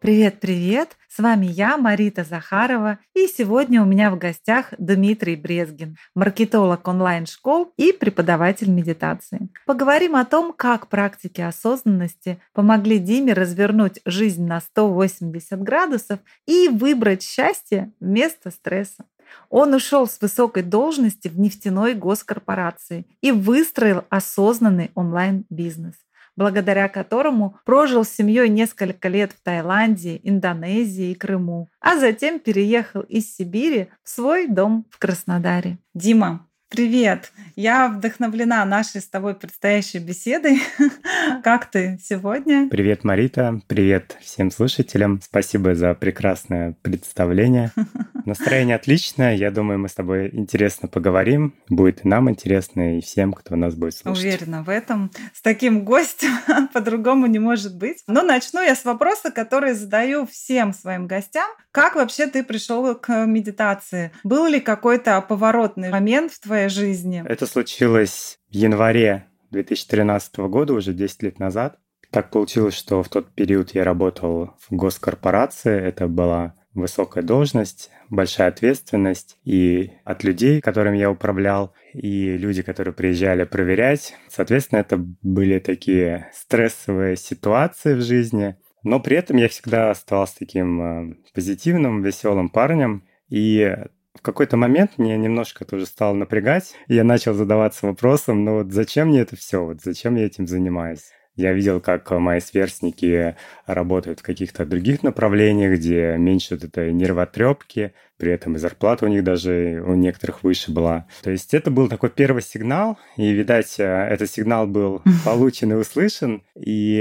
Привет-привет! С вами я, Марита Захарова, и сегодня у меня в гостях Дмитрий Брезгин, маркетолог онлайн-школ и преподаватель медитации. Поговорим о том, как практики осознанности помогли Диме развернуть жизнь на 180 градусов и выбрать счастье вместо стресса. Он ушел с высокой должности в нефтяной госкорпорации и выстроил осознанный онлайн-бизнес благодаря которому прожил с семьей несколько лет в Таиланде, Индонезии и Крыму, а затем переехал из Сибири в свой дом в Краснодаре. Дима, Привет! Я вдохновлена нашей с тобой предстоящей беседой. Как ты сегодня? Привет, Марита. Привет всем слушателям. Спасибо за прекрасное представление. Настроение отличное. Я думаю, мы с тобой интересно поговорим. Будет и нам интересно, и всем, кто нас будет слушать. Уверена в этом. С таким гостем по-другому не может быть. Но начну я с вопроса, который задаю всем своим гостям. Как вообще ты пришел к медитации? Был ли какой-то поворотный момент в твоей твоей жизни? Это случилось в январе 2013 года, уже 10 лет назад. Так получилось, что в тот период я работал в госкорпорации. Это была высокая должность, большая ответственность и от людей, которыми я управлял, и люди, которые приезжали проверять. Соответственно, это были такие стрессовые ситуации в жизни. Но при этом я всегда оставался таким э, позитивным, веселым парнем. И в какой-то момент мне немножко тоже стало напрягать. И я начал задаваться вопросом, ну вот зачем мне это все? Вот зачем я этим занимаюсь? Я видел, как мои сверстники работают в каких-то других направлениях, где меньше вот этой нервотрепки, при этом и зарплата у них даже у некоторых выше была. То есть это был такой первый сигнал, и, видать, этот сигнал был получен и услышан. И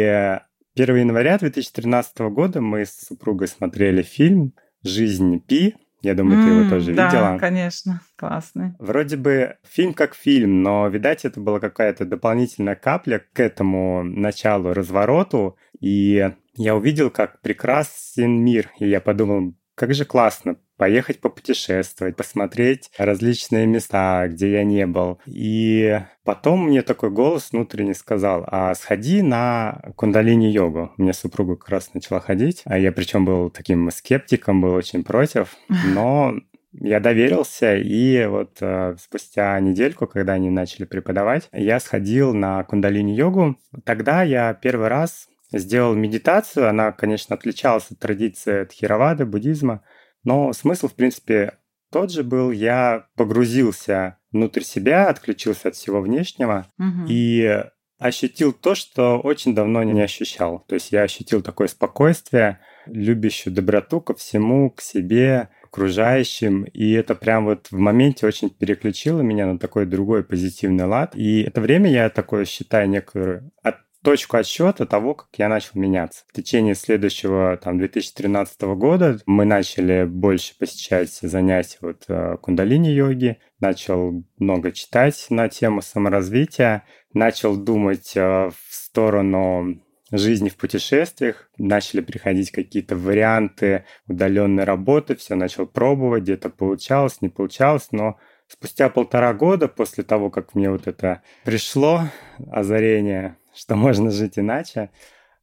1 января 2013 года мы с супругой смотрели фильм «Жизнь Пи», я думаю, ты его тоже да, видела. Да, конечно, классный. Вроде бы фильм как фильм, но, видать, это была какая-то дополнительная капля к этому началу, развороту. И я увидел, как прекрасен мир. И я подумал, как же классно поехать попутешествовать, посмотреть различные места, где я не был. И потом мне такой голос внутренне сказал, а сходи на кундалини-йогу. Мне супруга как раз начала ходить, а я причем был таким скептиком, был очень против, но я доверился, и вот э, спустя недельку, когда они начали преподавать, я сходил на кундалини-йогу. Тогда я первый раз сделал медитацию. Она, конечно, отличалась от традиции тхировады, буддизма, но смысл, в принципе, тот же был. Я погрузился внутрь себя, отключился от всего внешнего угу. и ощутил то, что очень давно не ощущал. То есть я ощутил такое спокойствие, любящую доброту ко всему, к себе, к окружающим. И это прям вот в моменте очень переключило меня на такой другой позитивный лад. И это время я такое считаю некую от точку отсчета того, как я начал меняться. В течение следующего, там, 2013 года мы начали больше посещать занятия вот э, кундалини-йоги, начал много читать на тему саморазвития, начал думать э, в сторону жизни в путешествиях, начали приходить какие-то варианты удаленной работы, все начал пробовать, где-то получалось, не получалось, но спустя полтора года после того, как мне вот это пришло озарение, что можно жить иначе.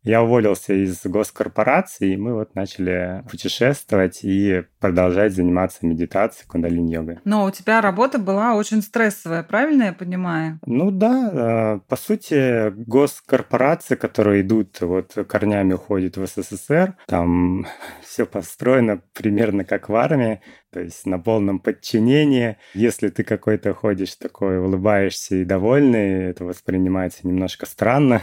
Я уволился из госкорпорации, и мы вот начали путешествовать и продолжать заниматься медитацией, кундалини-йогой. Но у тебя работа была очень стрессовая, правильно я понимаю? Ну да, э, по сути, госкорпорации, которые идут, вот корнями уходят в СССР, там все построено примерно как в армии, то есть на полном подчинении. Если ты какой-то ходишь такой, улыбаешься и довольный, это воспринимается немножко странно.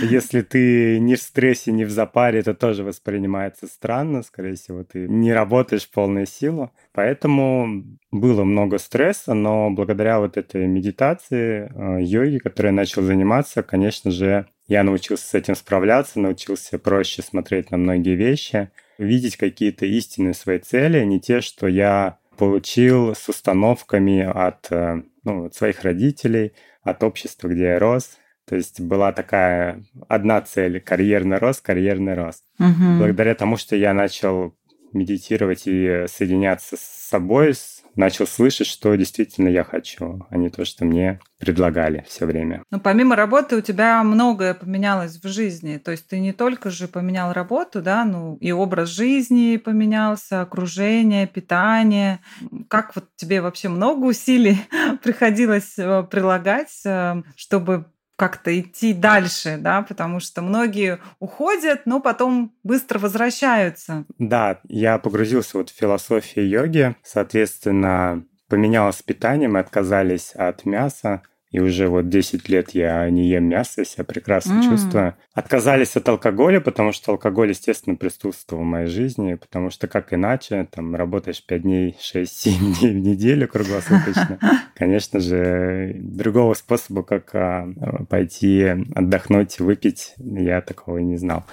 Если ты не в стрессе, не в запаре, это тоже воспринимается странно. Скорее всего, ты не работаешь в полную силу. Поэтому было много стресса, но благодаря вот этой медитации, э, йоге, которой я начал заниматься, конечно же, я научился с этим справляться, научился проще смотреть на многие вещи, видеть какие-то истинные свои цели, не те, что я получил с установками от, э, ну, от своих родителей, от общества, где я рос. То есть была такая одна цель – карьерный рост, карьерный рост. Угу. Благодаря тому, что я начал медитировать и соединяться с собой, с начал слышать, что действительно я хочу, а не то, что мне предлагали все время. Ну, помимо работы у тебя многое поменялось в жизни. То есть ты не только же поменял работу, да, ну и образ жизни поменялся, окружение, питание. Как вот тебе вообще много усилий приходилось э, прилагать, э, чтобы как-то идти дальше, да, потому что многие уходят, но потом быстро возвращаются. Да, я погрузился вот в философию йоги, соответственно, поменялось питание, мы отказались от мяса, и уже вот 10 лет я не ем мясо, я себя прекрасно mm. чувствую. Отказались от алкоголя, потому что алкоголь, естественно, присутствовал в моей жизни, потому что как иначе, там, работаешь 5 дней, 6-7 дней в неделю круглосуточно. Конечно же, другого способа, как а, пойти отдохнуть, выпить, я такого и не знал.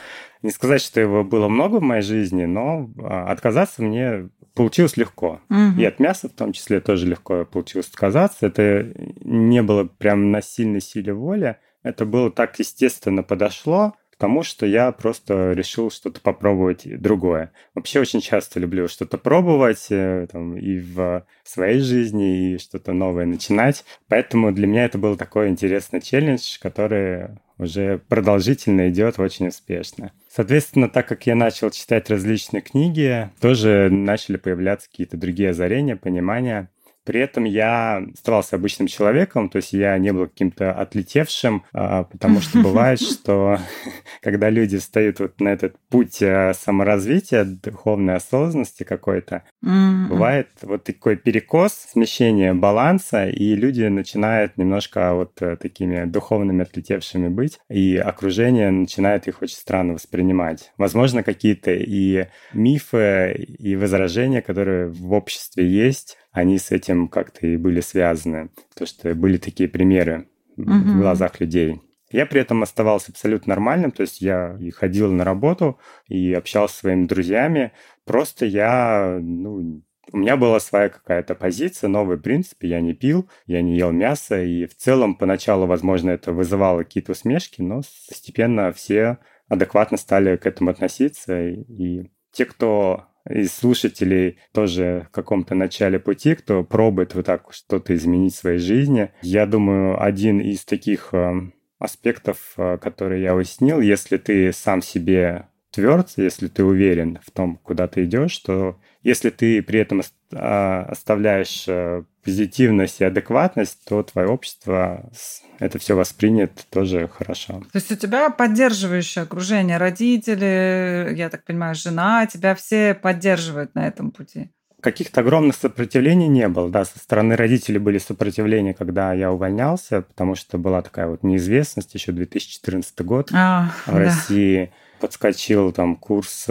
Не сказать, что его было много в моей жизни, но а, отказаться мне получилось легко. Угу. И от мяса в том числе тоже легко получилось отказаться. Это не было прям на сильной силе воли. Это было так естественно подошло тому, что я просто решил что-то попробовать другое. Вообще очень часто люблю что-то пробовать э, там, и в своей жизни, и что-то новое начинать. Поэтому для меня это был такой интересный челлендж, который уже продолжительно идет очень успешно. Соответственно, так как я начал читать различные книги, тоже начали появляться какие-то другие озарения, понимания. При этом я оставался обычным человеком, то есть я не был каким-то отлетевшим, а, потому что бывает, что когда люди встают вот на этот путь э, саморазвития, духовной осознанности какой-то, бывает вот такой перекос, смещение баланса, и люди начинают немножко вот э, такими духовными отлетевшими быть, и окружение начинает их очень странно воспринимать. Возможно, какие-то и мифы, и возражения, которые в обществе есть, они с этим как-то и были связаны. То, что были такие примеры угу. в глазах людей. Я при этом оставался абсолютно нормальным, то есть я и ходил на работу, и общался с своими друзьями. Просто я, ну, у меня была своя какая-то позиция, новый принцип, я не пил, я не ел мясо, и в целом поначалу, возможно, это вызывало какие-то усмешки, но постепенно все адекватно стали к этому относиться, и те, кто из слушателей тоже в каком-то начале пути, кто пробует вот так что-то изменить в своей жизни. Я думаю, один из таких э, аспектов, э, которые я уяснил, если ты сам себе тверд, если ты уверен в том, куда ты идешь, то если ты при этом а, оставляешь э, позитивность и адекватность, то твое общество это все воспринят тоже хорошо. То есть у тебя поддерживающее окружение, родители, я так понимаю, жена, тебя все поддерживают на этом пути? Каких-то огромных сопротивлений не было. Да, со стороны родителей были сопротивления, когда я увольнялся, потому что была такая вот неизвестность, еще 2014 год а, в да. России. Подскочил там курс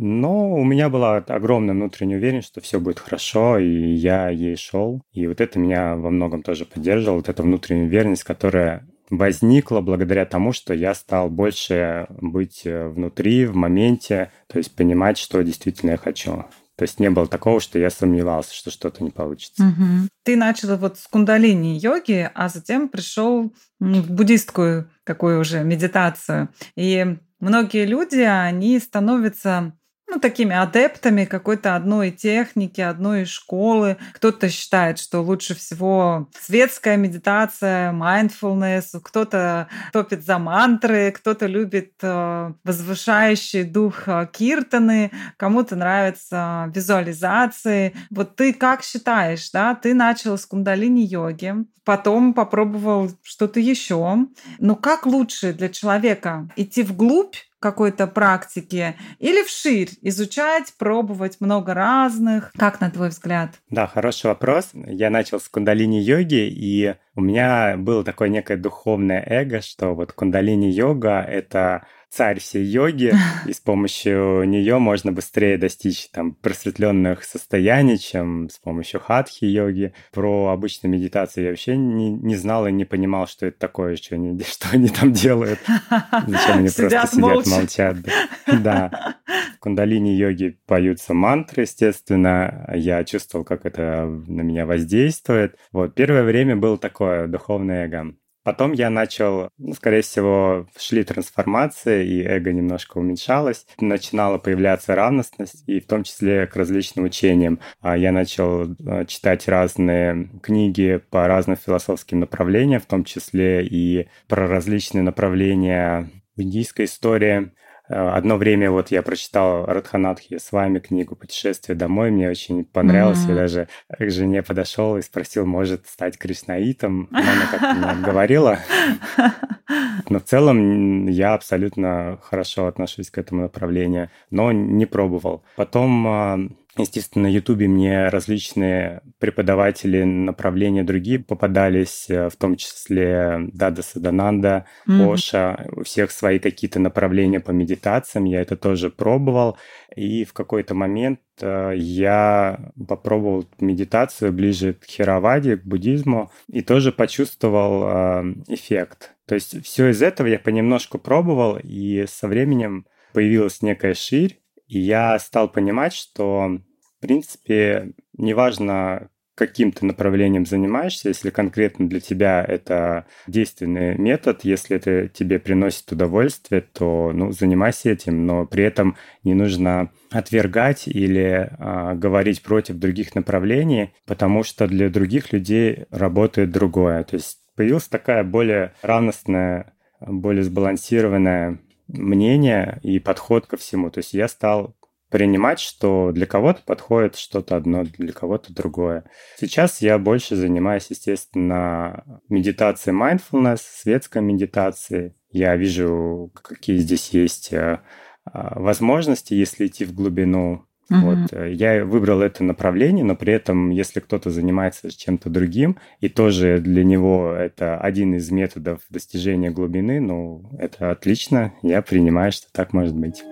но у меня была огромная внутренняя уверенность, что все будет хорошо, и я ей шел. И вот это меня во многом тоже поддерживало, вот эта внутренняя уверенность, которая возникла благодаря тому, что я стал больше быть э, внутри, в моменте, то есть понимать, что действительно я хочу. То есть не было такого, что я сомневался, что что-то не получится. Угу. Ты начал вот с кундалини йоги, а затем пришел в буддистскую такую уже медитацию. И многие люди, они становятся ну, такими адептами какой-то одной техники, одной школы. Кто-то считает, что лучше всего светская медитация, mindfulness, кто-то топит за мантры, кто-то любит э, возвышающий дух э, киртаны, кому-то нравятся визуализации. Вот ты как считаешь, да? Ты начал с кундалини-йоги, потом попробовал что-то еще. Но как лучше для человека идти вглубь какой-то практике или вширь изучать, пробовать много разных? Как на твой взгляд? Да, хороший вопрос. Я начал с кундалини-йоги, и у меня было такое некое духовное эго, что вот кундалини-йога — это царь всей йоги, и с помощью нее можно быстрее достичь там просветленных состояний, чем с помощью хатхи-йоги. Про обычную медитацию я вообще не, не знал и не понимал, что это такое, что они, что они там делают. Зачем они просто сидят, молчат. Да. В кундалини-йоге поются мантры, естественно. Я чувствовал, как это на меня воздействует. Вот, первое время было такое духовное эго. Потом я начал, ну, скорее всего, шли трансформации, и эго немножко уменьшалось. Начинала появляться равностность, и в том числе к различным учениям. А я начал э, читать разные книги по разным философским направлениям, в том числе и про различные направления в индийской истории, одно время вот я прочитал Радханатхи с вами книгу «Путешествие домой». Мне очень понравилось. Mm-hmm. Я даже к жене подошел и спросил, может стать кришнаитом. Но она как-то не говорила. Но в целом я абсолютно хорошо отношусь к этому направлению, но не пробовал. Потом Естественно, на Ютубе мне различные преподаватели направления другие попадались, э, в том числе Дада Садананда, mm-hmm. Оша. У всех свои какие-то направления по медитациям. Я это тоже пробовал. И в какой-то момент э, я попробовал медитацию ближе к хераваде, к буддизму, и тоже почувствовал э, эффект. То есть все из этого я понемножку пробовал, и со временем появилась некая ширь, и я стал понимать, что в принципе, неважно, каким ты направлением занимаешься, если конкретно для тебя это действенный метод, если это тебе приносит удовольствие, то ну, занимайся этим, но при этом не нужно отвергать или а, говорить против других направлений, потому что для других людей работает другое. То есть появилась такая более равностная, более сбалансированное мнение и подход ко всему. То есть я стал принимать, что для кого-то подходит что-то одно, для кого-то другое. Сейчас я больше занимаюсь, естественно, медитацией mindfulness, светской медитацией. Я вижу, какие здесь есть э, а, возможности, если идти в глубину. Uh-huh. Вот, э, я выбрал это направление, но при этом, если кто-то занимается чем-то другим, и тоже для него это один из методов достижения глубины, ну, это отлично, я принимаю, что так может быть.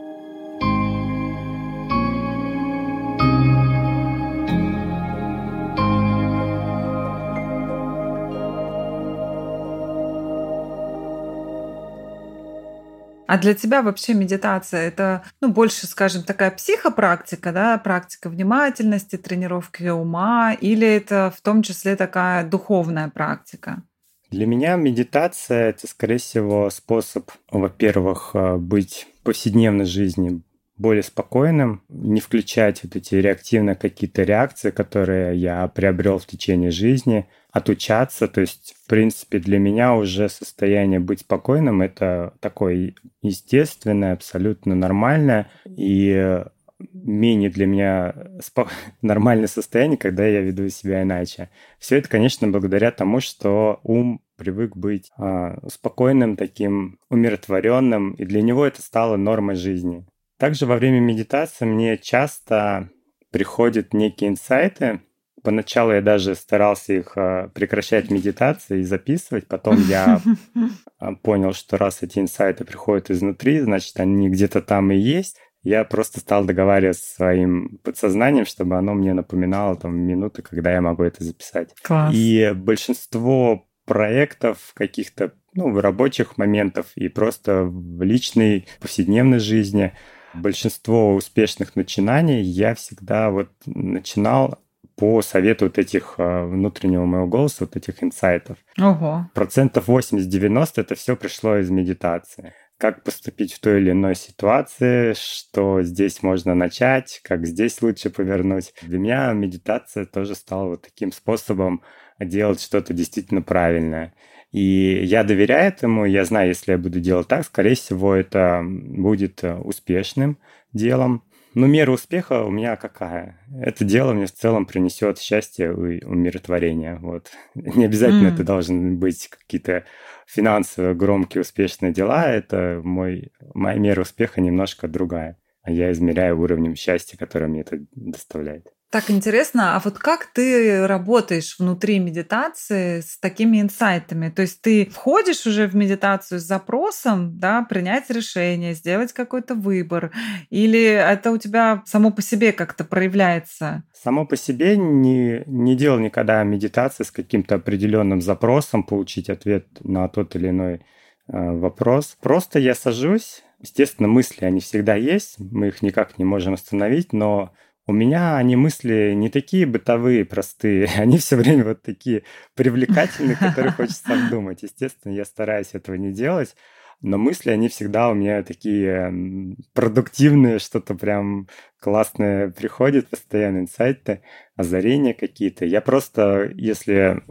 А для тебя вообще медитация это, ну, больше, скажем, такая психопрактика, да, практика внимательности, тренировки ума, или это в том числе такая духовная практика? Для меня медитация это, скорее всего, способ, во-первых, э, быть в повседневной жизни более спокойным, не включать вот эти реактивные какие-то реакции, которые я приобрел в течение жизни, отучаться. То есть, в принципе, для меня уже состояние быть спокойным — это такое естественное, абсолютно нормальное. И менее для меня спо- нормальное состояние, когда я веду себя иначе. Все это, конечно, благодаря тому, что ум привык быть а, спокойным, таким умиротворенным, и для него это стало нормой жизни. Также во время медитации мне часто приходят некие инсайты. Поначалу я даже старался их а, прекращать медитации и записывать. Потом я а, понял, что раз эти инсайты приходят изнутри, значит, они где-то там и есть. Я просто стал договариваться с своим подсознанием, чтобы оно мне напоминало там минуты, когда я могу это записать. Класс. И большинство проектов каких-то ну, рабочих моментов и просто в личной повседневной жизни – большинство успешных начинаний я всегда вот начинал по совету вот этих а, внутреннего моего голоса, вот этих инсайтов. Ого. Процентов 80-90 это все пришло из медитации. Как поступить в той или иной ситуации, что здесь можно начать, как здесь лучше повернуть. Для меня медитация тоже стала вот таким способом делать что-то действительно правильное. И я доверяю этому, я знаю, если я буду делать так, скорее всего, это будет э, успешным делом. Но мера успеха у меня какая? Это дело мне в целом принесет счастье и умиротворение. Вот. Не обязательно mm. это должны быть какие-то финансовые, громкие, успешные дела, это мой, моя мера успеха немножко другая. А я измеряю уровнем счастья, которое мне это доставляет. Так интересно, а вот как ты работаешь внутри медитации с такими инсайтами? То есть ты входишь уже в медитацию с запросом, да, принять решение, сделать какой-то выбор, или это у тебя само по себе как-то проявляется? Само по себе не, не делал никогда медитации с каким-то определенным запросом, получить ответ на тот или иной э, вопрос. Просто я сажусь, естественно, мысли, они всегда есть, мы их никак не можем остановить, но у меня они мысли не такие бытовые, простые, они все время вот такие привлекательные, которые хочется обдумать. Естественно, я стараюсь этого не делать, но мысли, они всегда у меня такие продуктивные, что-то прям классное приходит, постоянно инсайты, озарения какие-то. Я просто, если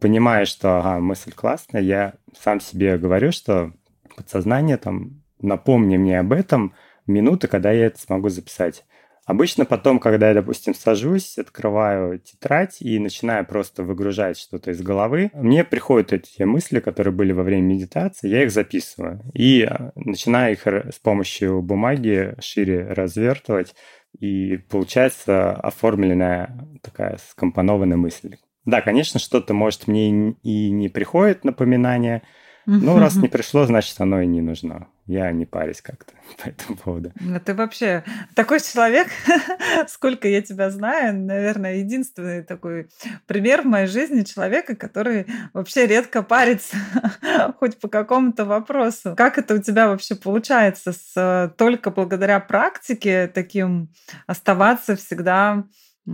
понимаю, что ага, мысль классная, я сам себе говорю, что подсознание там напомни мне об этом минуты, когда я это смогу записать. Обычно потом, когда я, допустим, сажусь, открываю тетрадь и начинаю просто выгружать что-то из головы, мне приходят эти мысли, которые были во время медитации, я их записываю и а, начинаю их с помощью бумаги шире развертывать, и получается оформленная такая скомпонованная мысль. Да, конечно, что-то может мне и не приходит напоминание, ну, раз не пришло, значит, оно и не нужно. Я не парюсь как-то по этому поводу. Ну, ты вообще такой человек, сколько я тебя знаю, наверное, единственный такой пример в моей жизни человека, который вообще редко парится хоть по какому-то вопросу. Как это у тебя вообще получается с, только благодаря практике таким оставаться всегда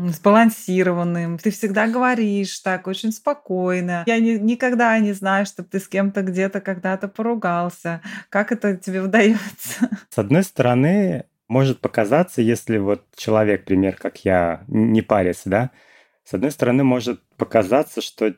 сбалансированным. Ты всегда говоришь так, очень спокойно. Я не, никогда не знаю, чтобы ты с кем-то где-то когда-то поругался. Как это тебе удается? С одной стороны, может показаться, если вот человек, пример, как я, не парится, да, с одной стороны, может показаться, что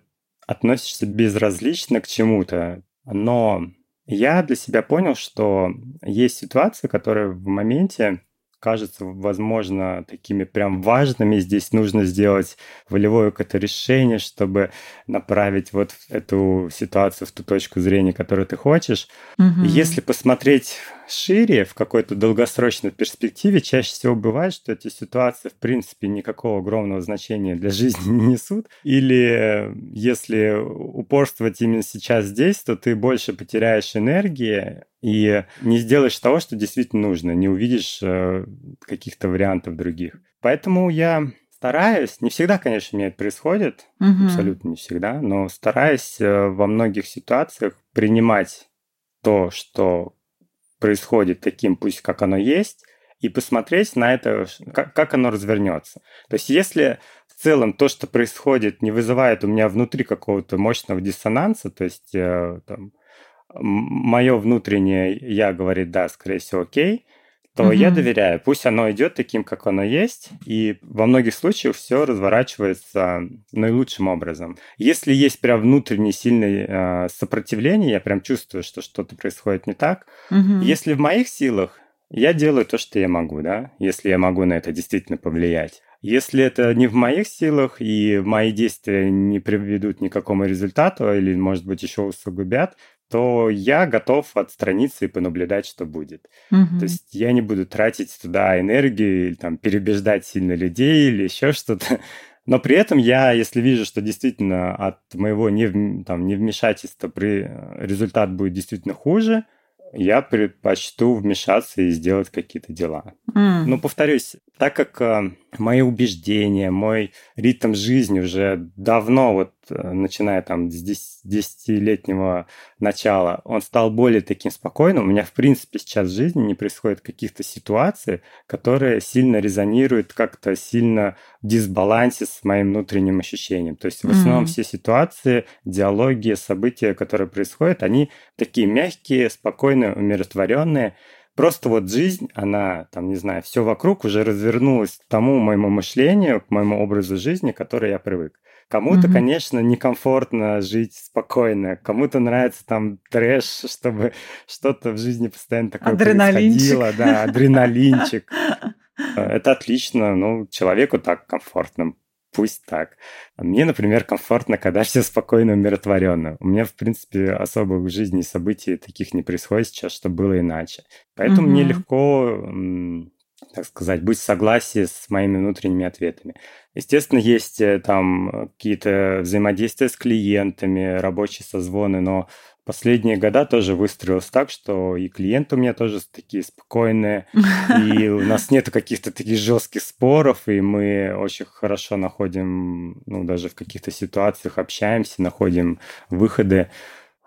относишься безразлично к чему-то, но я для себя понял, что есть ситуации, которые в моменте кажется, возможно, такими прям важными. Здесь нужно сделать волевое какое-то решение, чтобы направить вот эту ситуацию в ту точку зрения, которую ты хочешь. Угу. Если посмотреть шире, в какой-то долгосрочной перспективе, чаще всего бывает, что эти ситуации, в принципе, никакого огромного значения для жизни не несут. Или если упорствовать именно сейчас здесь, то ты больше потеряешь энергии и не сделаешь того, что действительно нужно, не увидишь э, каких-то вариантов других. Поэтому я стараюсь, не всегда, конечно, у меня это происходит, угу. абсолютно не всегда, но стараюсь э, во многих ситуациях принимать то, что происходит таким, пусть как оно есть, и посмотреть на это, как, как оно развернется. То есть если в целом то, что происходит, не вызывает у меня внутри какого-то мощного диссонанса, то есть э, там, мое внутреннее я говорит, да, скорее всего, окей, то угу. я доверяю. Пусть оно идет таким, как оно есть, и во многих случаях все разворачивается наилучшим образом. Если есть прям внутреннее сильное э, сопротивление, я прям чувствую, что что-то происходит не так. Угу. Если в моих силах, я делаю то, что я могу, да, если я могу на это действительно повлиять. Если это не в моих силах и мои действия не приведут ни к какому результату или, может быть, еще усугубят, то я готов отстраниться и понаблюдать, что будет. Угу. То есть я не буду тратить туда энергию или там перебеждать сильно людей или еще что-то. Но при этом я, если вижу, что действительно от моего нев, там, невмешательства при, э, результат будет действительно хуже, я предпочту вмешаться и сделать какие-то дела. Mm. Но повторюсь, так как э, мои убеждения, мой ритм жизни уже давно, вот э, начиная там с 10-летнего начала, он стал более таким спокойным. У меня, в принципе, сейчас в жизни не происходит каких-то ситуаций, которые сильно резонируют, как-то сильно в дисбалансе с моим внутренним ощущением. То есть в основном mm. все ситуации, диалоги, события, которые происходят, они такие мягкие, спокойные, умиротворенные. Просто вот жизнь, она, там, не знаю, все вокруг уже развернулась к тому моему мышлению, к моему образу жизни, к который я привык. Кому-то, mm-hmm. конечно, некомфортно жить спокойно, кому-то нравится там трэш, чтобы что-то в жизни постоянно такое происходило, да, адреналинчик. Это отлично, ну, человеку так комфортно. Пусть так. Мне, например, комфортно, когда все спокойно, умиротворенно. У меня, в принципе, особых в жизни событий таких не происходит сейчас, чтобы было иначе. Поэтому угу. мне легко так сказать, быть в согласии с моими внутренними ответами. Естественно, есть э, там какие-то взаимодействия с клиентами, рабочие созвоны, но последние года тоже выстроилось так, что и клиенты у меня тоже такие спокойные, и у нас нет каких-то таких жестких споров, и мы очень хорошо находим, ну, даже в каких-то ситуациях общаемся, находим выходы.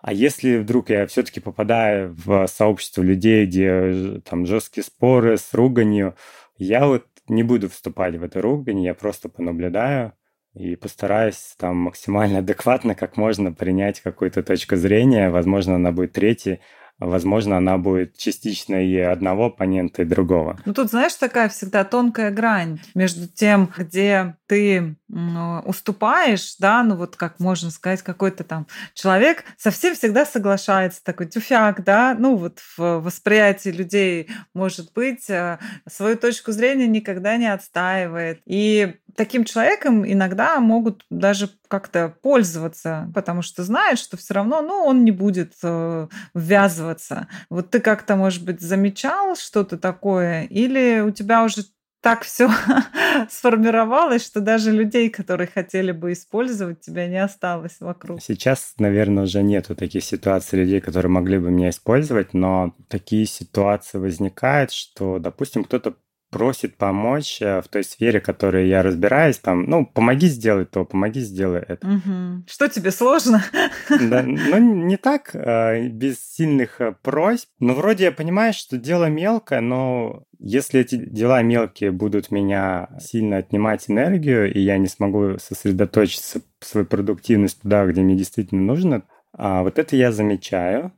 А если вдруг я все-таки попадаю в сообщество людей, где там жесткие споры с руганью, я вот не буду вступать в эту ругань, я просто понаблюдаю и постараюсь там максимально адекватно, как можно принять какую-то точку зрения. Возможно, она будет третьей, возможно, она будет частично и одного оппонента, и другого. Ну тут, знаешь, такая всегда тонкая грань между тем, где ты уступаешь, да, ну вот как можно сказать, какой-то там человек совсем всегда соглашается, такой тюфяк, да, ну вот в восприятии людей, может быть, э, свою точку зрения никогда не отстаивает. И таким человеком иногда могут даже как-то пользоваться, потому что знают, что все равно, ну, он не будет э, ввязываться. Вот ты как-то, может быть, замечал что-то такое, или у тебя уже так все сформировалось, что даже людей, которые хотели бы использовать тебя, не осталось вокруг. Сейчас, наверное, уже нету таких ситуаций людей, которые могли бы меня использовать, но такие ситуации возникают, что, допустим, кто-то просит помочь э, в той сфере, в которой я разбираюсь, там, ну, помоги сделать то, помоги сделай это. Угу. Что тебе сложно? Да, ну, не так, э, без сильных э, просьб. Но вроде я понимаю, что дело мелкое, но если эти дела мелкие будут меня сильно отнимать энергию, и я не смогу сосредоточиться свою продуктивность туда, где мне действительно нужно, а вот это я замечаю.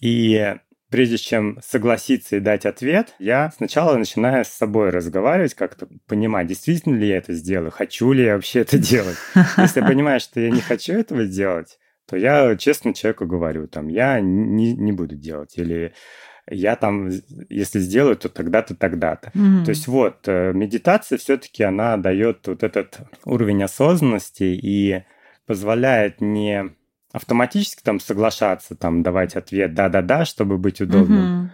И прежде чем согласиться и дать ответ, я сначала начинаю с собой разговаривать, как-то понимать, действительно ли я это сделаю, хочу ли я вообще это делать. Если я понимаю, что я не хочу этого делать, то я честно человеку говорю, там, я не, не буду делать, или я там, если сделаю, то тогда-то, тогда-то. Mm-hmm. То есть вот, э, медитация все-таки она дает вот этот уровень осознанности и позволяет не автоматически там соглашаться, там давать ответ да-да-да, чтобы быть удобным, угу.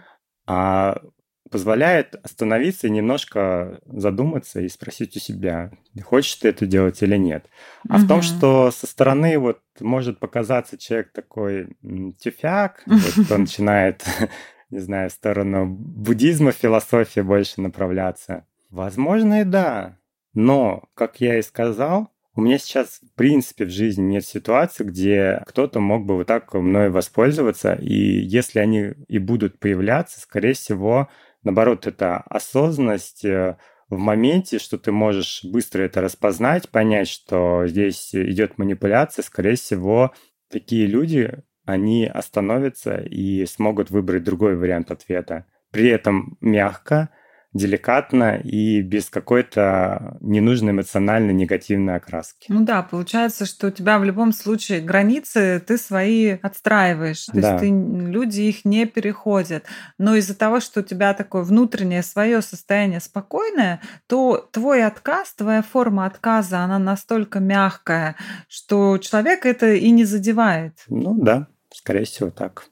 а позволяет остановиться и немножко задуматься и спросить у себя, хочешь ты это делать или нет. А угу. в том, что со стороны вот может показаться человек такой тюфяк, вот, кто начинает, не знаю, в сторону буддизма, философии больше направляться. Возможно, и да. Но, как я и сказал, у меня сейчас, в принципе, в жизни нет ситуации, где кто-то мог бы вот так мной воспользоваться, и если они и будут появляться, скорее всего, наоборот, это осознанность э, в моменте, что ты можешь быстро это распознать, понять, что здесь идет манипуляция, скорее всего, такие люди, они остановятся и смогут выбрать другой вариант ответа. При этом мягко, деликатно и без какой-то ненужной эмоциональной негативной окраски. Ну да, получается, что у тебя в любом случае границы ты свои отстраиваешь. То да. есть ты, люди их не переходят. Но из-за того, что у тебя такое внутреннее свое состояние спокойное, то твой отказ, твоя форма отказа, она настолько мягкая, что человек это и не задевает. Ну да, скорее всего так.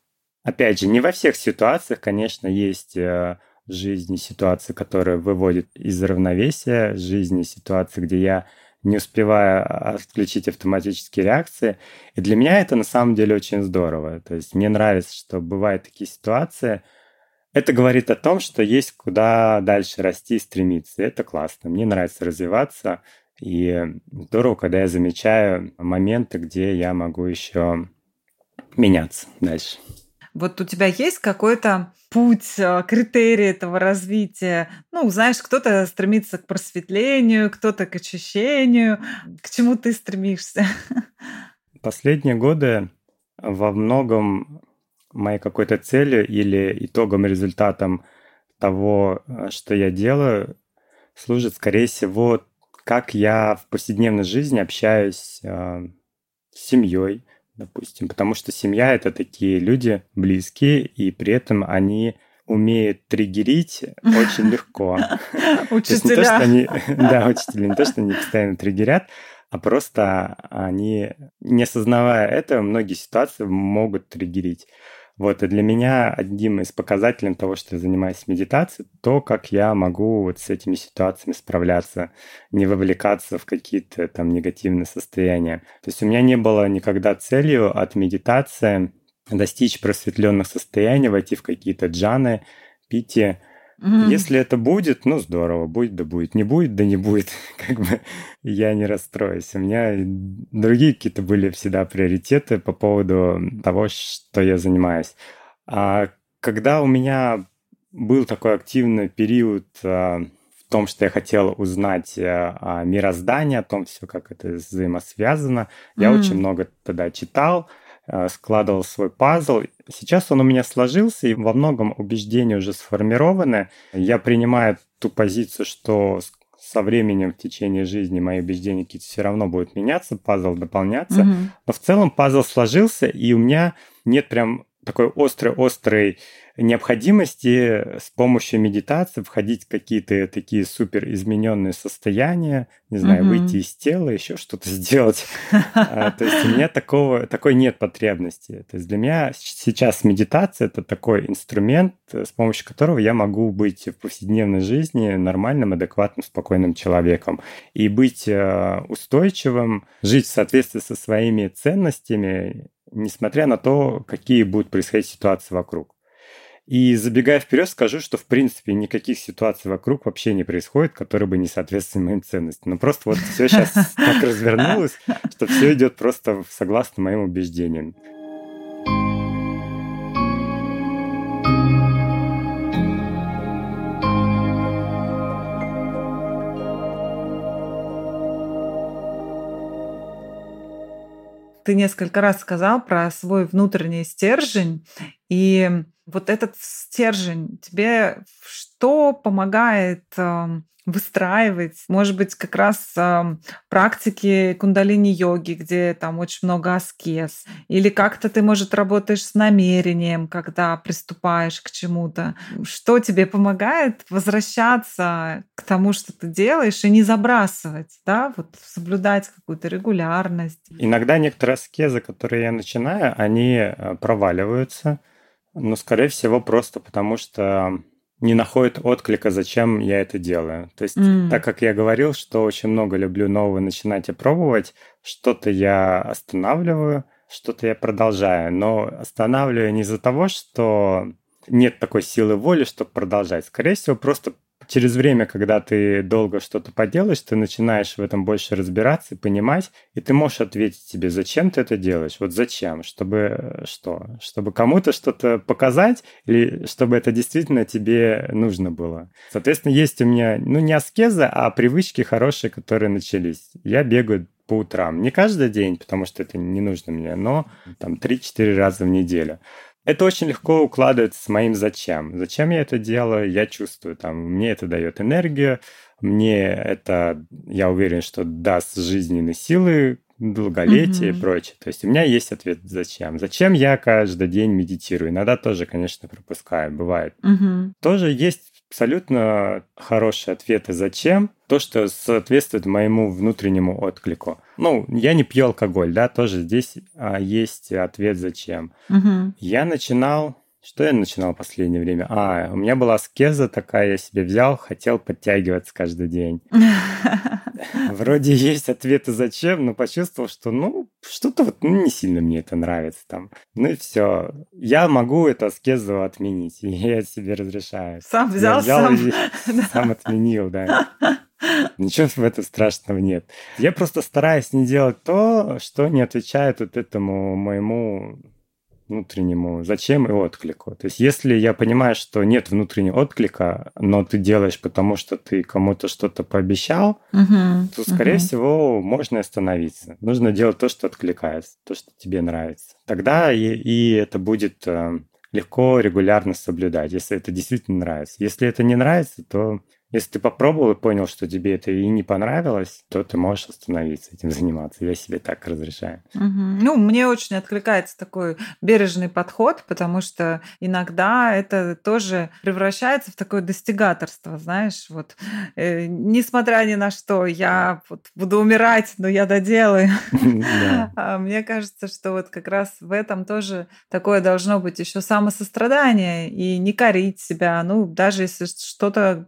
Опять же, не во всех ситуациях, конечно, есть э, жизни ситуации, которые выводят из равновесия, жизни ситуации, где я не успеваю отключить автоматические реакции. И для меня это на самом деле очень здорово. То есть мне нравится, что бывают такие ситуации. Это говорит о том, что есть куда дальше расти и стремиться. И это классно. Мне нравится развиваться. И здорово, когда я замечаю моменты, где я могу еще меняться дальше. Вот у тебя есть какой-то путь, э, критерий этого развития? Ну, знаешь, кто-то стремится к просветлению, кто-то к очищению. К чему ты стремишься? Последние годы во многом моей какой-то целью или итогом, результатом того, э, что я делаю, служит, скорее всего, как я в повседневной жизни общаюсь э, с семьей, допустим, потому что семья это такие люди близкие, и при этом они умеют триггерить очень легко. Учителя. Да, учителя. Не то, что они постоянно триггерят, а просто они, не осознавая этого, многие ситуации могут триггерить. Вот, и для меня одним из показателей того, что я занимаюсь медитацией, то, как я могу вот с этими ситуациями справляться, не вовлекаться в какие-то там негативные состояния. То есть у меня не было никогда целью от медитации достичь просветленных состояний, войти в какие-то джаны, пити, Mm-hmm. Если это будет, ну здорово, будет да будет, не будет да не будет, как бы я не расстроюсь. У меня другие какие-то были всегда приоритеты по поводу того, что я занимаюсь. А когда у меня был такой активный период а, в том, что я хотел узнать а, о мироздании, о том все, как это взаимосвязано, mm-hmm. я очень много тогда читал, Э, складывал свой пазл. Сейчас он у меня сложился, и во многом убеждения уже сформированы. Я принимаю ту позицию, что со временем в течение жизни мои убеждения какие-то все равно будут меняться, пазл дополняться. Mm-hmm. Но в целом пазл сложился, и у меня нет прям такой острой-острой необходимости с помощью медитации входить в какие-то такие супер измененные состояния, не знаю, mm-hmm. выйти из тела, еще что-то сделать. А, то есть у меня такого, такой нет потребности. То есть для меня сейчас медитация — это такой инструмент, с помощью которого я могу быть в повседневной жизни нормальным, адекватным, спокойным человеком. И быть э, устойчивым, жить в соответствии со своими ценностями, несмотря на то, какие будут происходить ситуации вокруг. И забегая вперед, скажу, что в принципе никаких ситуаций вокруг вообще не происходит, которые бы не соответствовали моим ценностям. Но просто вот все сейчас так развернулось, что все идет просто согласно моим убеждениям. Ты несколько раз сказал про свой внутренний стержень, и вот этот стержень тебе что помогает эм, выстраивать, может быть, как раз э, практики кундалини-йоги, где там очень много аскез, или как-то ты, может, работаешь с намерением, когда приступаешь к чему-то. Что тебе помогает возвращаться к тому, что ты делаешь, и не забрасывать, да, вот соблюдать какую-то регулярность? Иногда некоторые аскезы, которые я начинаю, они э, проваливаются, но, скорее всего, просто потому что не находит отклика, зачем я это делаю. То есть, mm. так как я говорил, что очень много люблю нового начинать и пробовать, что-то я останавливаю, что-то я продолжаю. Но останавливаю не из-за того, что нет такой силы воли, чтобы продолжать. Скорее всего, просто через время, когда ты долго что-то поделаешь, ты начинаешь в этом больше разбираться и понимать, и ты можешь ответить себе, зачем ты это делаешь, вот зачем, чтобы э, что, чтобы кому-то что-то показать или чтобы это действительно тебе нужно было. Соответственно, есть у меня, ну, не аскеза, а привычки хорошие, которые начались. Я бегаю по утрам. Не каждый день, потому что это не нужно мне, но там 3-4 раза в неделю. Это очень легко укладывается с моим зачем. Зачем я это делаю, я чувствую. Там, мне это дает энергию, мне это, я уверен, что даст жизненные силы, долголетие mm-hmm. и прочее. То есть у меня есть ответ зачем. Зачем я каждый день медитирую? Иногда тоже, конечно, пропускаю, бывает. Mm-hmm. Тоже есть абсолютно хорошие ответы «зачем», то, что соответствует моему внутреннему отклику. Ну, я не пью алкоголь, да, тоже здесь а, есть ответ «зачем». Угу. Я начинал что я начинал в последнее время? А, у меня была аскеза такая, я себе взял, хотел подтягиваться каждый день. Вроде есть ответы зачем, но почувствовал, что ну что-то вот ну, не сильно мне это нравится там. Ну и все. Я могу эту аскезу отменить, я себе разрешаю. Сам взял, взял сам. И сам отменил, да. Ничего в этом страшного нет. Я просто стараюсь не делать то, что не отвечает вот этому моему внутреннему зачем и отклику. То есть если я понимаю, что нет внутреннего отклика, но ты делаешь, потому что ты кому-то что-то пообещал, uh-huh, то, скорее uh-huh. всего, можно остановиться. Нужно делать то, что откликается, то, что тебе нравится. Тогда и, и это будет э, легко, регулярно соблюдать, если это действительно нравится. Если это не нравится, то Если ты попробовал и понял, что тебе это и не понравилось, то ты можешь остановиться этим заниматься. Я себе так разрешаю. Угу. Ну, мне очень откликается такой бережный подход, потому что иногда это тоже превращается в такое достигаторство, знаешь, вот э, несмотря ни на что, я вот буду умирать, но я доделаю. А мне кажется, что вот как раз в этом тоже такое должно быть еще самосострадание и не корить себя, ну, даже если что-то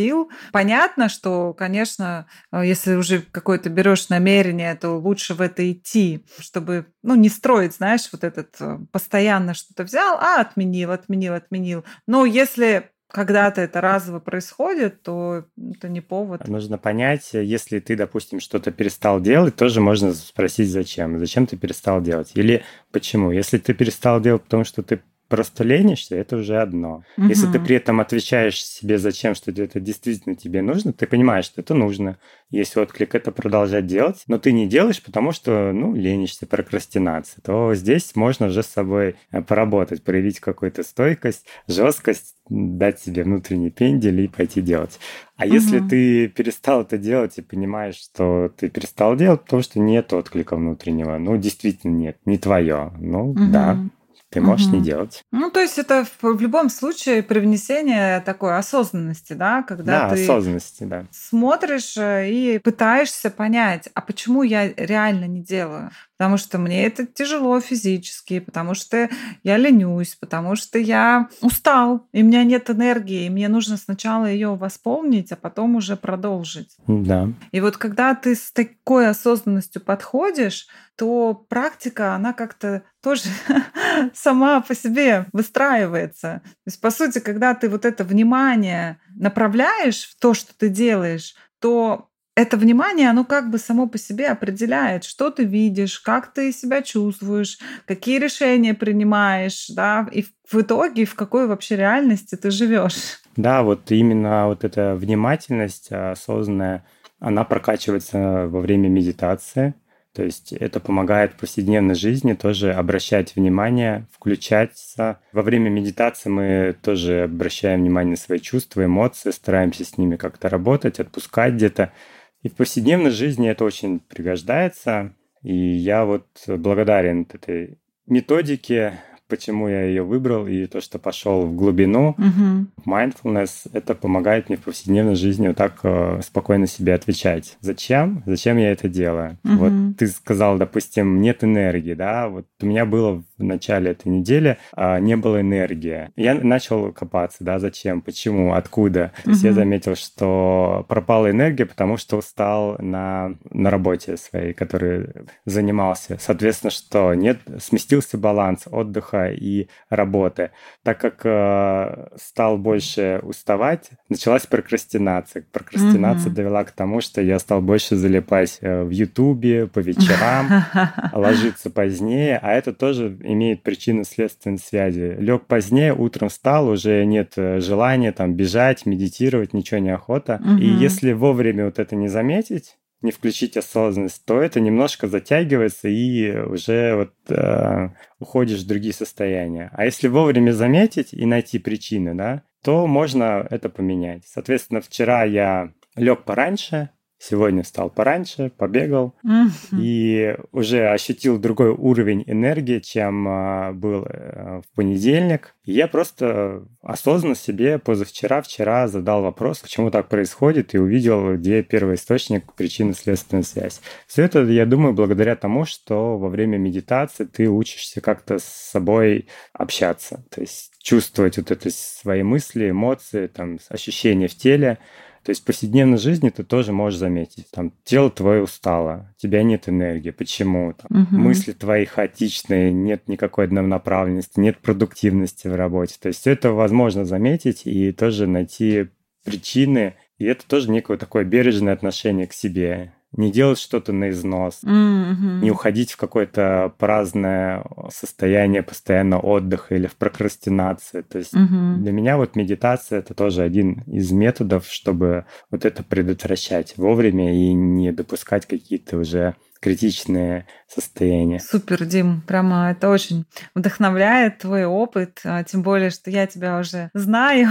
пропустил. Понятно, что, конечно, э, если уже какое-то берешь намерение, то лучше в это идти, чтобы, ну, не строить, знаешь, вот этот э, постоянно что-то взял, а отменил, отменил, отменил. Но если когда-то это разово происходит, то это не повод. Нужно понять, если ты, допустим, что-то перестал делать, тоже можно спросить, зачем. Зачем ты перестал делать? Или почему? Если ты перестал делать, потому что ты просто ленишься, это уже одно. Угу. Если ты при этом отвечаешь себе, зачем, что это действительно тебе нужно, ты понимаешь, что это нужно. Есть отклик, это продолжать делать, но ты не делаешь, потому что, ну, ленишься, прокрастинация, то здесь можно уже с собой э, поработать, проявить какую-то стойкость, жесткость, дать себе внутренний пендель и пойти делать. А угу. если ты перестал это делать и понимаешь, что ты перестал делать, потому что нет отклика внутреннего, ну, действительно нет, не твое, ну, угу. да, ты можешь угу. не делать. Ну, то есть это в, в любом случае привнесение такой осознанности, да, когда да, ты осознанности, да. смотришь э, и пытаешься понять, а почему я реально не делаю? Потому что мне это тяжело физически, потому что я ленюсь, потому что я устал, и у меня нет энергии, и мне нужно сначала ее восполнить, а потом уже продолжить. Да. И вот когда ты с такой осознанностью подходишь, то практика, она как-то тоже сама по себе выстраивается. То есть, по сути, когда ты вот это внимание направляешь в то, что ты делаешь, то это внимание, оно как бы само по себе определяет, что ты видишь, как ты себя чувствуешь, какие решения принимаешь, да, и в итоге в какой вообще реальности ты живешь. Да, вот именно вот эта внимательность осознанная, она прокачивается во время медитации. То есть это помогает в повседневной жизни тоже обращать внимание, включаться. Во время медитации мы тоже обращаем внимание на свои чувства, эмоции, стараемся с ними как-то работать, отпускать где-то. И в повседневной жизни это очень пригождается. И я вот благодарен этой методике, почему я ее выбрал, и то, что пошел в глубину. Угу. Mindfulness это помогает мне в повседневной жизни вот так э, спокойно себе отвечать. Зачем? Зачем я это делаю? Угу. Вот ты сказал, допустим, нет энергии, да? Вот у меня было в начале этой недели а, не было энергии. Я начал копаться, да, зачем, почему, откуда. То есть я заметил, что пропала энергия, потому что устал на, на работе своей, которой занимался. Соответственно, что нет, сместился баланс отдыха и работы. Так как э, стал больше уставать, началась прокрастинация. Прокрастинация mm-hmm. довела к тому, что я стал больше залипать э, в Ютубе по вечерам, ложиться позднее, а это тоже имеет причинно-следственные связи. Лег позднее, утром встал, уже нет э, желания там бежать, медитировать, ничего не охота. Mm-hmm. И если вовремя вот это не заметить, не включить осознанность, то это немножко затягивается и уже вот э, уходишь в другие состояния. А если вовремя заметить и найти причины, да, то можно это поменять. Соответственно, вчера я лег пораньше, Сегодня встал пораньше, побегал mm-hmm. и уже ощутил другой уровень энергии, чем а, был э, в понедельник. И я просто осознанно себе позавчера, вчера задал вопрос, почему так происходит, и увидел, где первый источник причинно-следственная связь. Все это, я думаю, благодаря тому, что во время медитации ты учишься как-то с собой общаться, то есть чувствовать вот это свои мысли, эмоции, там, ощущения в теле, то есть в повседневной жизни ты тоже можешь заметить, там, тело твое устало, у тебя нет энергии, почему? Там, угу. Мысли твои хаотичные, нет никакой однонаправленности, нет продуктивности в работе. То есть все это возможно заметить и тоже найти причины, и это тоже некое такое бережное отношение к себе не делать что-то на износ, mm-hmm. не уходить в какое-то праздное состояние постоянно отдыха или в прокрастинации. То есть mm-hmm. для меня вот медитация это тоже один из методов, чтобы вот это предотвращать вовремя и не допускать какие-то уже критичные состояния. Супер, Дим, прямо это очень вдохновляет твой опыт, а, тем более, что я тебя уже знаю,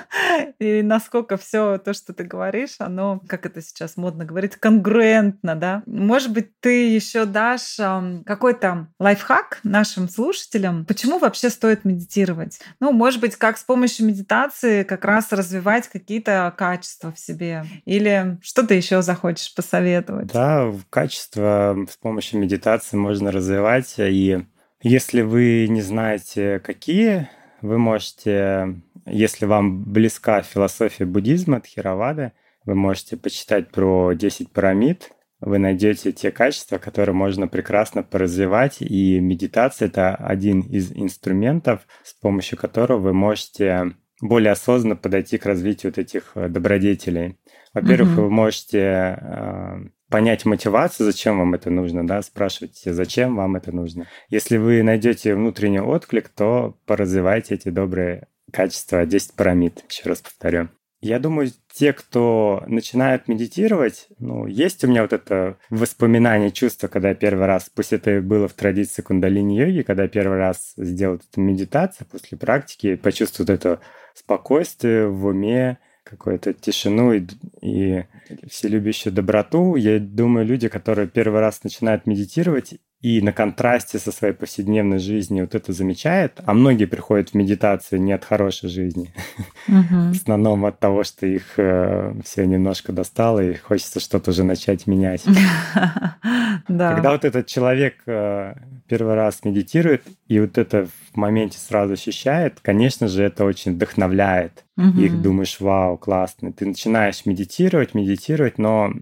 и насколько все то, что ты говоришь, оно, как это сейчас модно говорить, конгруентно, да? Может быть, ты еще дашь какой-то лайфхак нашим слушателям, почему вообще стоит медитировать? Ну, может быть, как с помощью медитации как раз развивать какие-то качества в себе, или что ты еще захочешь посоветовать? Да, качество с помощью медитации можно развивать, и если вы не знаете, какие, вы можете если вам близка философия буддизма, Тхировады, вы можете почитать про 10 пирамид, вы найдете те качества, которые можно прекрасно поразвивать, и медитация — это один из инструментов, с помощью которого вы можете более осознанно подойти к развитию вот этих э, добродетелей. Во-первых, угу. вы можете э, понять мотивацию, зачем вам это нужно, да, спрашивать, зачем вам это нужно. Если вы найдете внутренний отклик, то поразвивайте эти добрые качество 10 пирамид, еще раз повторю. Я думаю, те, кто начинают медитировать, ну, есть у меня вот это воспоминание, чувство, когда я первый раз, пусть это было в традиции кундалини-йоги, когда я первый раз сделал эту медитацию после практики, почувствовал это спокойствие в уме, какую-то тишину и, и вселюбящую доброту. Я думаю, люди, которые первый раз начинают медитировать, и на контрасте со своей повседневной жизнью вот это замечает, а многие приходят в медитацию не от хорошей жизни, в основном от того, что их э, все немножко достало, и хочется что-то уже начать менять. Когда вот этот человек э, первый раз медитирует, и вот это в моменте сразу ощущает, конечно же, это очень вдохновляет. И думаешь, вау, классно. Ты начинаешь медитировать, медитировать, но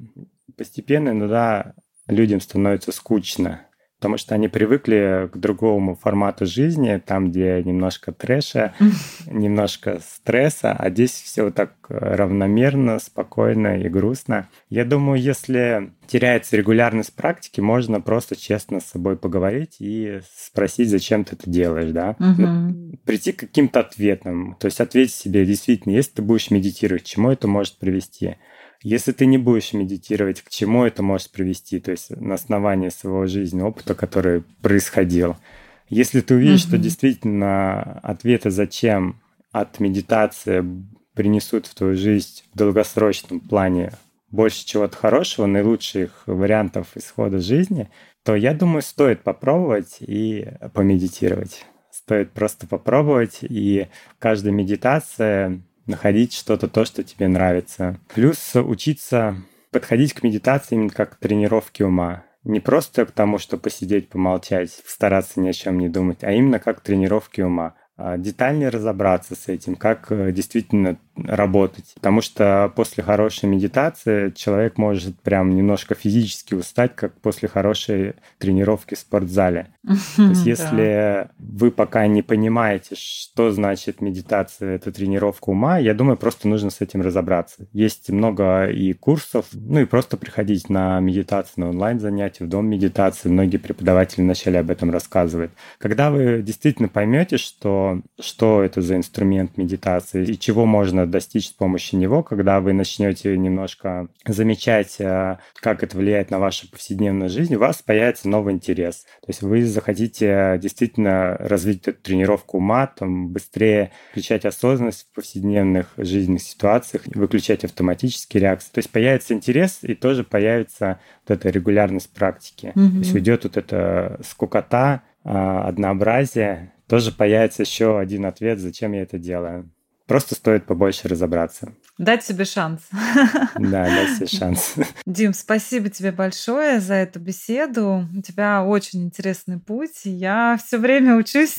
постепенно иногда людям становится скучно потому что они привыкли к другому формату жизни, там, где немножко трэша, немножко стресса, а здесь все так равномерно, спокойно и грустно. Я думаю, если теряется регулярность практики, можно просто честно с собой поговорить и спросить, зачем ты это делаешь, да? Угу. Прийти к каким-то ответам, то есть ответить себе действительно, если ты будешь медитировать, к чему это может привести. Если ты не будешь медитировать, к чему это может привести, то есть на основании своего жизненного опыта, который происходил. Если ты увидишь, mm-hmm. что действительно ответы зачем от медитации принесут в твою жизнь в долгосрочном плане больше чего-то хорошего, наилучших вариантов исхода жизни, то я думаю, стоит попробовать и помедитировать. Стоит просто попробовать, и каждая медитация находить что-то то, что тебе нравится. Плюс учиться подходить к медитации именно как к тренировке ума. Не просто к тому, что посидеть, помолчать, стараться ни о чем не думать, а именно как к тренировке ума. А, детальнее разобраться с этим, как э, действительно работать. Потому что после хорошей медитации человек может прям немножко физически устать, как после хорошей тренировки в спортзале. То есть если вы пока не понимаете, что значит медитация, это тренировка ума, я думаю, просто нужно с этим разобраться. Есть много и курсов, ну и просто приходить на медитацию, на онлайн-занятия, в дом медитации. Многие преподаватели вначале об этом рассказывают. Когда вы действительно поймете, что, что это за инструмент медитации и чего можно достичь с помощью него, когда вы начнете немножко замечать, э, как это влияет на вашу повседневную жизнь, у вас появится новый интерес. То есть вы захотите действительно развить эту тренировку ума, там, быстрее включать осознанность в повседневных жизненных ситуациях, выключать автоматические реакции. То есть появится интерес и тоже появится вот эта регулярность практики. Mm-hmm. То есть уйдет вот эта скукота, а, однообразие, тоже появится еще один ответ, зачем я это делаю. Просто стоит побольше разобраться. Дать себе шанс. Да, дать себе шанс. Дим, спасибо тебе большое за эту беседу. У тебя очень интересный путь. Я все время учусь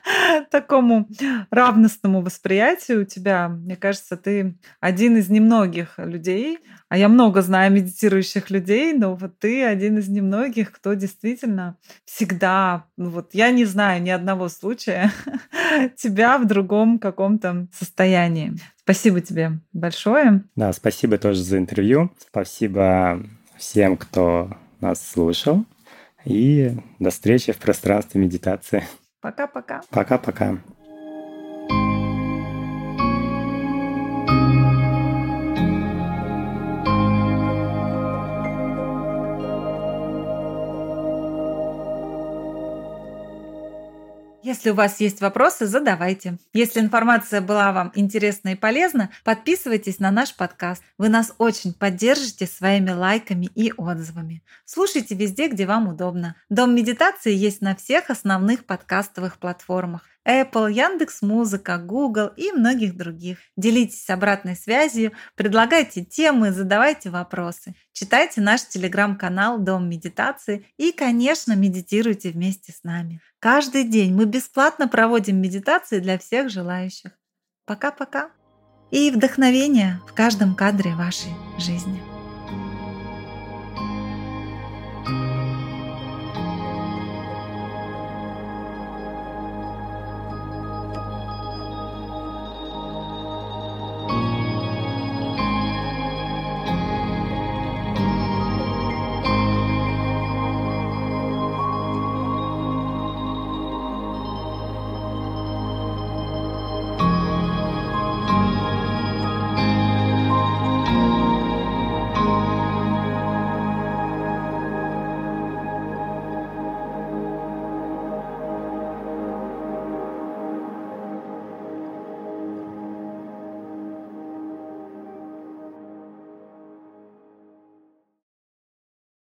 такому равностному восприятию у тебя. Мне кажется, ты один из немногих людей, а я много знаю медитирующих людей, но вот ты один из немногих, кто действительно всегда, ну вот я не знаю ни одного случая тебя в другом каком-то состоянии. Спасибо тебе большое. Да, спасибо тоже за интервью. Спасибо всем, кто нас слушал. И до встречи в пространстве медитации. Пока-пока. Пока-пока. Если у вас есть вопросы, задавайте. Если информация была вам интересна и полезна, подписывайтесь на наш подкаст. Вы нас очень поддержите своими лайками и отзывами. Слушайте везде, где вам удобно. Дом медитации есть на всех основных подкастовых платформах. Apple, Яндекс Музыка, Google и многих других. Делитесь обратной связью, предлагайте темы, задавайте вопросы. Читайте наш телеграм-канал «Дом медитации» и, конечно, медитируйте вместе с нами. Каждый день мы бесплатно проводим медитации для всех желающих. Пока-пока. И вдохновение в каждом кадре вашей жизни.